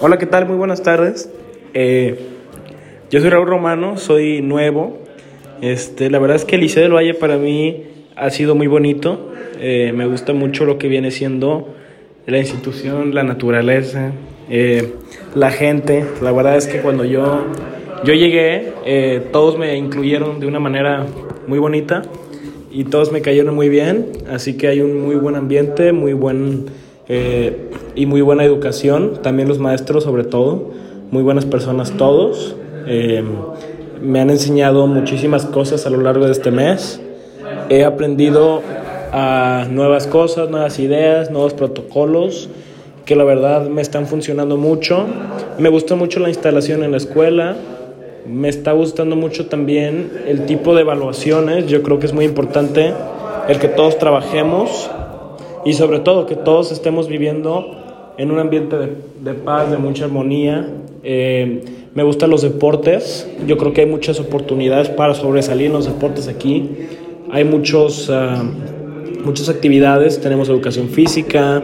Hola, ¿qué tal? Muy buenas tardes. Eh, yo soy Raúl Romano, soy nuevo. Este, la verdad es que el Liceo del Valle para mí ha sido muy bonito. Eh, me gusta mucho lo que viene siendo la institución, la naturaleza, eh, la gente. La verdad es que cuando yo, yo llegué, eh, todos me incluyeron de una manera muy bonita y todos me cayeron muy bien. Así que hay un muy buen ambiente, muy buen eh, y muy buena educación. También los maestros, sobre todo, muy buenas personas todos. Eh, me han enseñado muchísimas cosas a lo largo de este mes. He aprendido a nuevas cosas, nuevas ideas, nuevos protocolos que la verdad me están funcionando mucho. Me gusta mucho la instalación en la escuela. Me está gustando mucho también el tipo de evaluaciones. Yo creo que es muy importante el que todos trabajemos y sobre todo que todos estemos viviendo en un ambiente de, paz, de mucha armonía. Eh, me gustan los deportes. Yo creo que hay muchas oportunidades para sobresalir en los deportes aquí. Hay muchos, uh, muchas actividades. Tenemos educación física.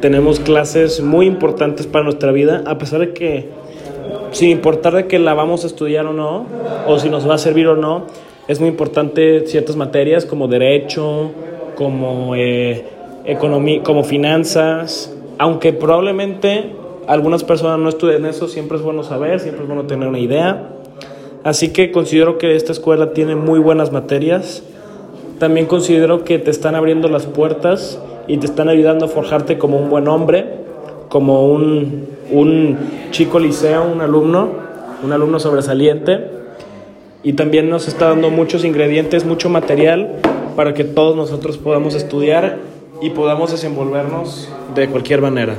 Tenemos clases muy importantes para nuestra vida. A pesar de que, sin importar de que la vamos a estudiar o no, o si nos va a servir o no, es muy importante ciertas materias como derecho, como, eh, economía, como finanzas. Aunque probablemente algunas personas no estudien eso, siempre es bueno saber, siempre es bueno tener una idea. Así que considero que esta escuela tiene muy buenas materias. También considero que te están abriendo las puertas y te están ayudando a forjarte como un buen hombre, como un, un chico liceo, un alumno, un alumno sobresaliente. Y también nos está dando muchos ingredientes, mucho material para que todos nosotros podamos estudiar y podamos desenvolvernos de cualquier manera.